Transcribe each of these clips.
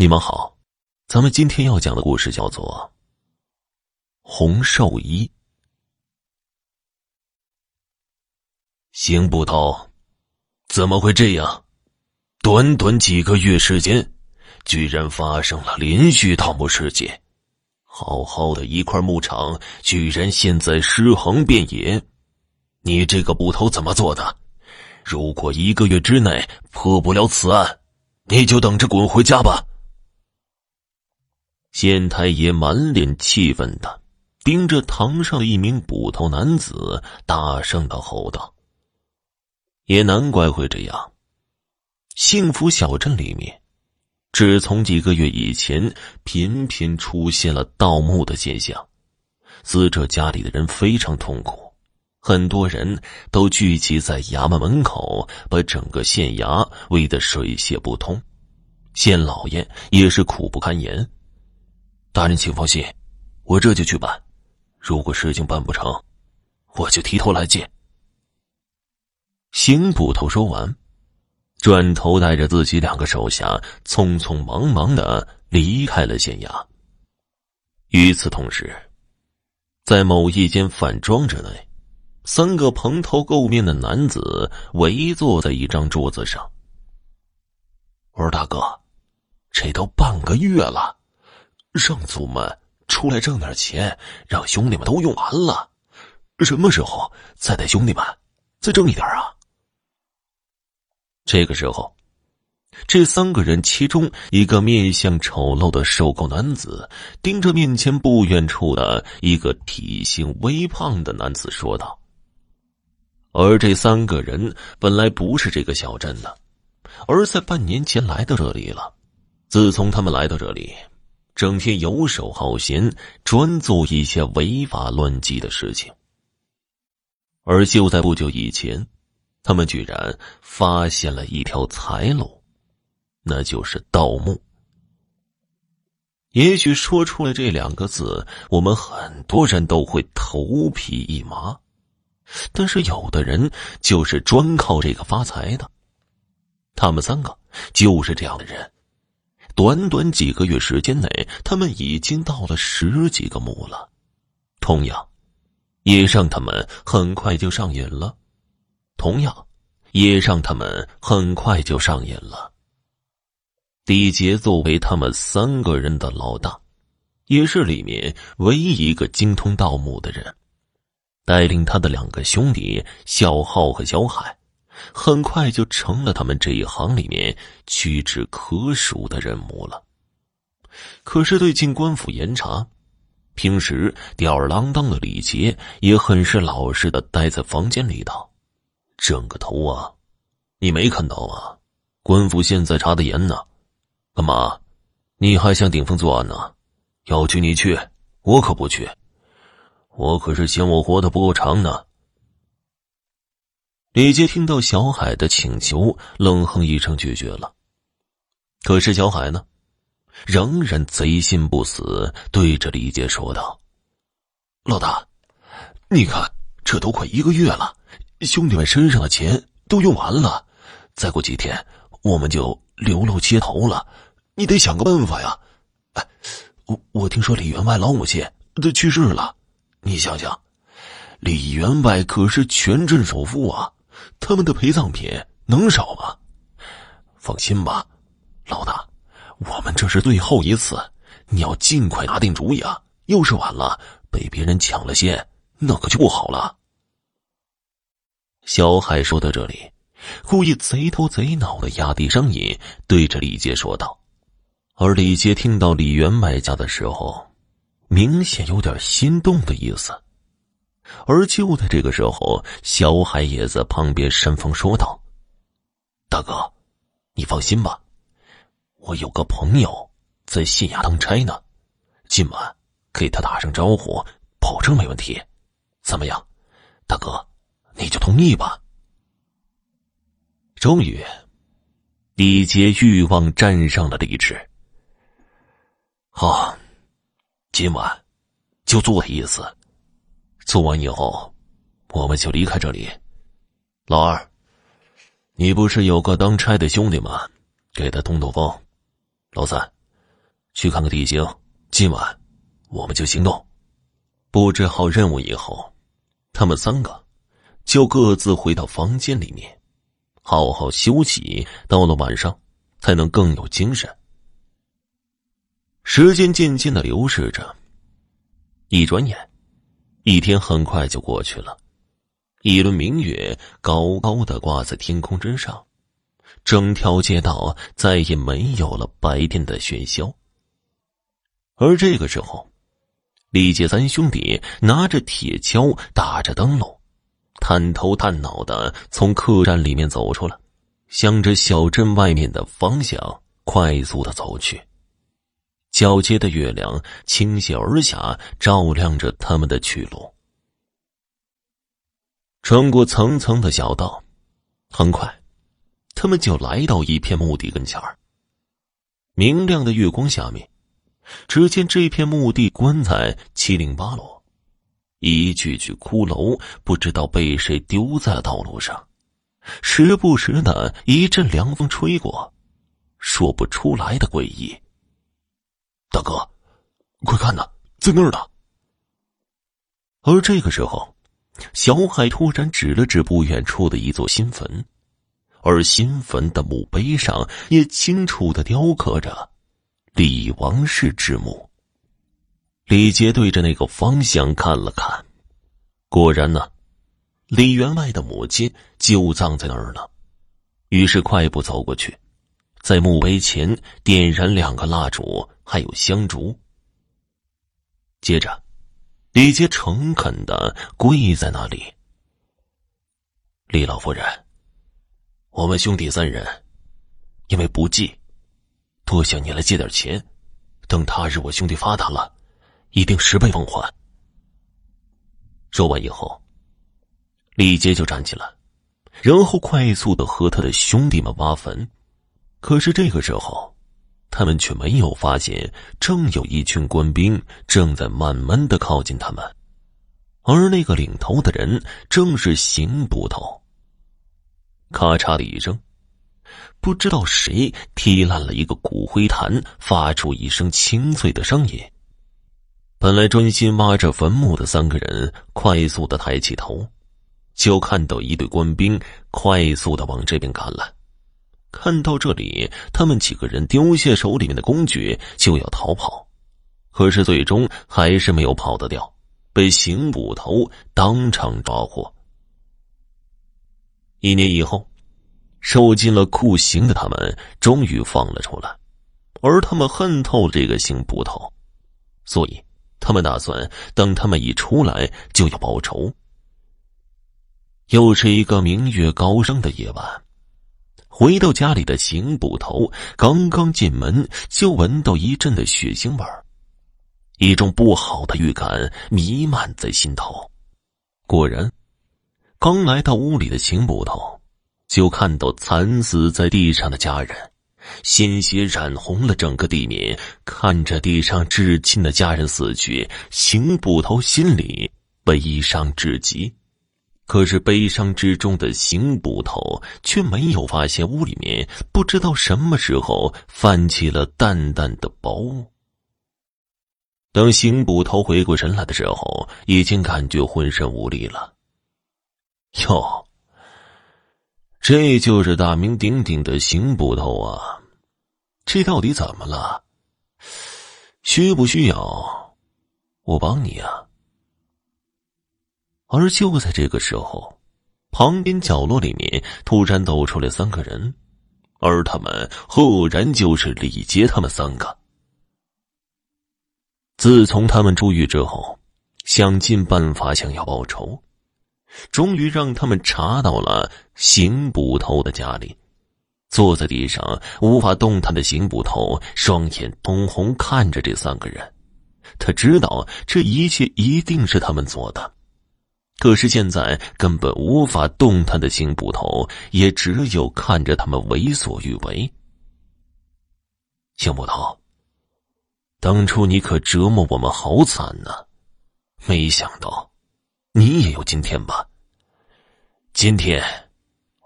你们好，咱们今天要讲的故事叫做《红寿衣》。邢捕头，怎么会这样？短短几个月时间，居然发生了连续盗墓事件，好好的一块牧场，居然现在尸横遍野。你这个捕头怎么做的？如果一个月之内破不了此案，你就等着滚回家吧。县太爷满脸气愤的盯着堂上的一名捕头男子，大声的吼道：“也难怪会这样。幸福小镇里面，只从几个月以前，频频出现了盗墓的现象，死者家里的人非常痛苦，很多人都聚集在衙门门口，把整个县衙围得水泄不通，县老爷也是苦不堪言。”大人，请放心，我这就去办。如果事情办不成，我就提头来见。邢捕头说完，转头带着自己两个手下，匆匆忙忙的离开了县衙。与此同时，在某一间饭庄之内，三个蓬头垢面的男子围坐在一张桌子上。我说：“大哥，这都半个月了。”让祖们出来挣点钱，让兄弟们都用完了，什么时候再带兄弟们再挣一点啊？这个时候，这三个人其中一个面相丑陋的瘦高男子，盯着面前不远处的一个体型微胖的男子说道：“而这三个人本来不是这个小镇的，而在半年前来到这里了。自从他们来到这里。”整天游手好闲，专做一些违法乱纪的事情。而就在不久以前，他们居然发现了一条财路，那就是盗墓。也许说出来这两个字，我们很多人都会头皮一麻，但是有的人就是专靠这个发财的。他们三个就是这样的人。短短几个月时间内，他们已经到了十几个墓了，同样，也让他们很快就上瘾了。同样，也让他们很快就上瘾了。李杰作为他们三个人的老大，也是里面唯一一个精通盗墓的人，带领他的两个兄弟小浩和小海。很快就成了他们这一行里面屈指可数的人物了。可是对进官府严查，平时吊儿郎当的李杰也很是老实的待在房间里头，整个头啊！你没看到吗？官府现在查的严呢，干嘛？你还想顶风作案呢？要去你去，我可不去，我可是嫌我活得不够长呢。李杰听到小海的请求，冷哼一声拒绝了。可是小海呢，仍然贼心不死，对着李杰说道：“老大，你看，这都快一个月了，兄弟们身上的钱都用完了，再过几天我们就流落街头了。你得想个办法呀！哎，我我听说李员外老母亲都去世了，你想想，李员外可是全镇首富啊！”他们的陪葬品能少吗？放心吧，老大，我们这是最后一次，你要尽快拿定主意啊！要是晚了，被别人抢了先，那可就不好了。小海说到这里，故意贼头贼脑的压低声音，对着李杰说道。而李杰听到李员外家的时候，明显有点心动的意思。而就在这个时候，小海也在旁边煽风说道：“大哥，你放心吧，我有个朋友在县衙当差呢，今晚给他打声招呼，保证没问题。怎么样，大哥，你就同意吧。”终于，李杰欲望战胜了理智。好，今晚就做一次。做完以后，我们就离开这里。老二，你不是有个当差的兄弟吗？给他通通风。老三，去看看地形，今晚我们就行动。布置好任务以后，他们三个就各自回到房间里面，好好休息。到了晚上，才能更有精神。时间渐渐的流逝着，一转眼，一天很快就过去了。一轮明月高高的挂在天空之上，整条街道再也没有了白天的喧嚣。而这个时候，李杰三兄弟拿着铁锹，打着灯笼，探头探脑的从客栈里面走出来，向着小镇外面的方向快速的走去。皎洁的月亮倾泻而下，照亮着他们的去路。穿过层层的小道，很快，他们就来到一片墓地跟前儿。明亮的月光下面，只见这片墓地棺材七零八落，一具具骷髅不知道被谁丢在了道路上，时不时的一阵凉风吹过，说不出来的诡异。大哥，快看呐，在那儿呢！而这个时候，小海突然指了指不远处的一座新坟，而新坟的墓碑上也清楚的雕刻着“李王氏之墓”。李杰对着那个方向看了看，果然呢，李员外的母亲就葬在那儿了。于是快步走过去。在墓碑前点燃两个蜡烛，还有香烛。接着，李杰诚恳的跪在那里。李老夫人，我们兄弟三人因为不济，多向你来借点钱，等他日我兄弟发达了，一定十倍奉还。说完以后，李杰就站起来，然后快速的和他的兄弟们挖坟。可是这个时候，他们却没有发现，正有一群官兵正在慢慢的靠近他们，而那个领头的人正是邢捕头。咔嚓的一声，不知道谁踢烂了一个骨灰坛，发出一声清脆的声音。本来专心挖着坟墓的三个人，快速的抬起头，就看到一队官兵快速的往这边赶来。看到这里，他们几个人丢下手里面的工具就要逃跑，可是最终还是没有跑得掉，被邢捕头当场抓获。一年以后，受尽了酷刑的他们终于放了出来，而他们恨透这个邢捕头，所以他们打算等他们一出来就要报仇。又是一个明月高升的夜晚。回到家里的邢捕头刚刚进门，就闻到一阵的血腥味儿，一种不好的预感弥漫在心头。果然，刚来到屋里的邢捕头就看到惨死在地上的家人，鲜血染红了整个地面。看着地上至亲的家人死去，邢捕头心里悲伤至极。可是悲伤之中的邢捕头却没有发现屋里面不知道什么时候泛起了淡淡的薄雾。等邢捕头回过神来的时候，已经感觉浑身无力了。哟，这就是大名鼎鼎的邢捕头啊！这到底怎么了？需不需要我帮你啊？而就在这个时候，旁边角落里面突然走出来三个人，而他们赫然就是李杰他们三个。自从他们出狱之后，想尽办法想要报仇，终于让他们查到了邢捕头的家里。坐在地上无法动弹的邢捕头，双眼通红看着这三个人，他知道这一切一定是他们做的。可是现在根本无法动弹的邢捕头，也只有看着他们为所欲为。邢捕头，当初你可折磨我们好惨呢，没想到你也有今天吧？今天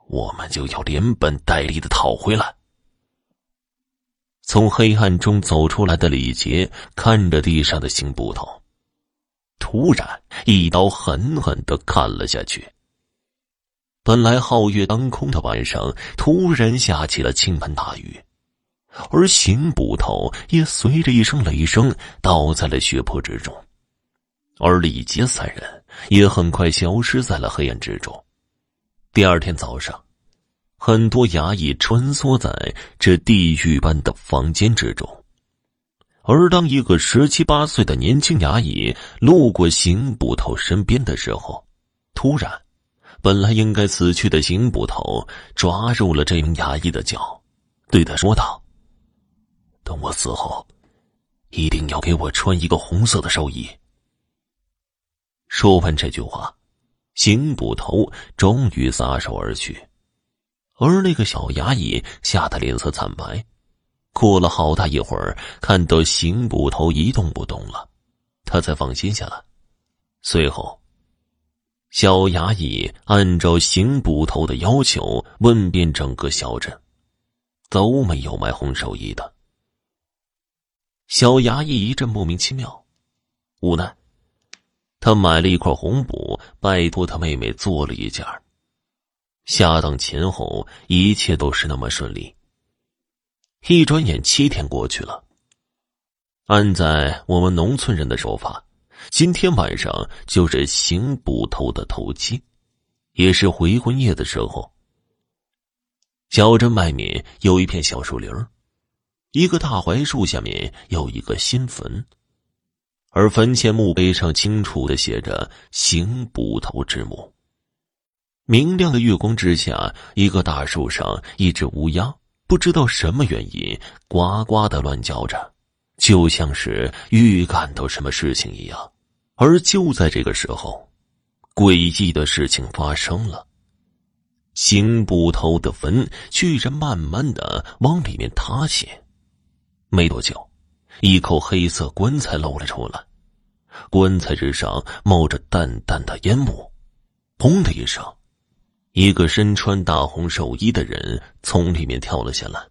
我们就要连本带利的讨回来。从黑暗中走出来的李杰看着地上的邢捕头，突然一刀狠狠的砍了下去。本来皓月当空的晚上，突然下起了倾盆大雨，而邢捕头也随着一声雷声倒在了血泊之中，而李杰三人也很快消失在了黑暗之中。第二天早上。很多衙役穿梭在这地狱般的房间之中，而当一个十七八岁的年轻衙役路过邢捕头身边的时候，突然，本来应该死去的邢捕头抓住了这名衙役的脚，对他说道：“等我死后，一定要给我穿一个红色的寿衣。”说完这句话，邢捕头终于撒手而去。而那个小衙役吓得脸色惨白，过了好大一会儿，看到邢捕头一动不动了，他才放心下来。随后，小衙役按照邢捕头的要求问遍整个小镇，都没有卖红手衣的。小衙役一阵莫名其妙，无奈，他买了一块红布，拜托他妹妹做了一件下当前后，一切都是那么顺利。一转眼，七天过去了。按在我们农村人的说法，今天晚上就是邢捕头的头七，也是回魂夜的时候。小镇外面有一片小树林一个大槐树下面有一个新坟，而坟前墓碑上清楚的写着“邢捕头之墓”。明亮的月光之下，一个大树上，一只乌鸦不知道什么原因，呱呱的乱叫着，就像是预感到什么事情一样。而就在这个时候，诡异的事情发生了：邢捕头的坟居然慢慢的往里面塌陷。没多久，一口黑色棺材露了出来，棺材之上冒着淡淡的烟雾，砰的一声。一个身穿大红寿衣的人从里面跳了下来，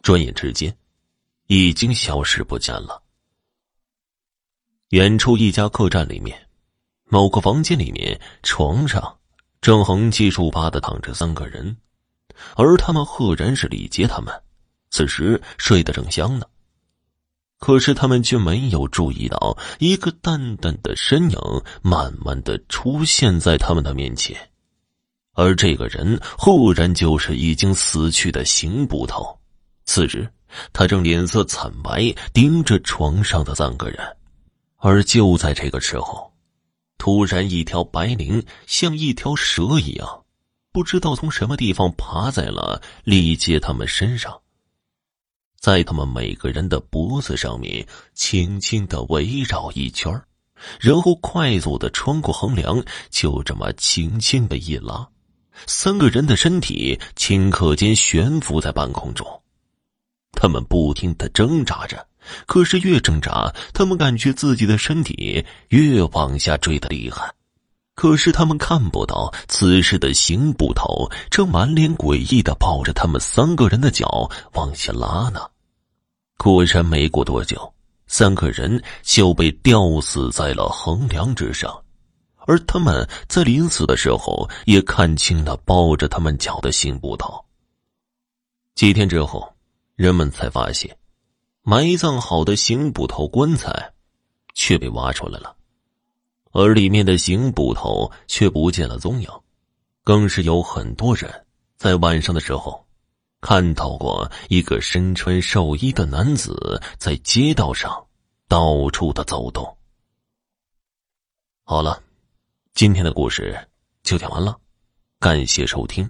转眼之间，已经消失不见了。远处一家客栈里面，某个房间里面，床上正横七竖八的躺着三个人，而他们赫然是李杰他们，此时睡得正香呢。可是他们却没有注意到，一个淡淡的身影慢慢的出现在他们的面前。而这个人忽然就是已经死去的邢捕头，此时他正脸色惨白，盯着床上的三个人。而就在这个时候，突然一条白绫像一条蛇一样，不知道从什么地方爬在了李杰他们身上，在他们每个人的脖子上面轻轻的围绕一圈然后快速的穿过横梁，就这么轻轻的一拉。三个人的身体顷刻间悬浮在半空中，他们不停的挣扎着，可是越挣扎，他们感觉自己的身体越往下坠的厉害。可是他们看不到，此时的邢捕头正满脸诡异的抱着他们三个人的脚往下拉呢。果然，没过多久，三个人就被吊死在了横梁之上。而他们在临死的时候，也看清了抱着他们脚的邢捕头。几天之后，人们才发现，埋葬好的邢捕头棺材却被挖出来了，而里面的邢捕头却不见了踪影。更是有很多人在晚上的时候，看到过一个身穿寿衣的男子在街道上到处的走动。好了。今天的故事就讲完了，感谢收听。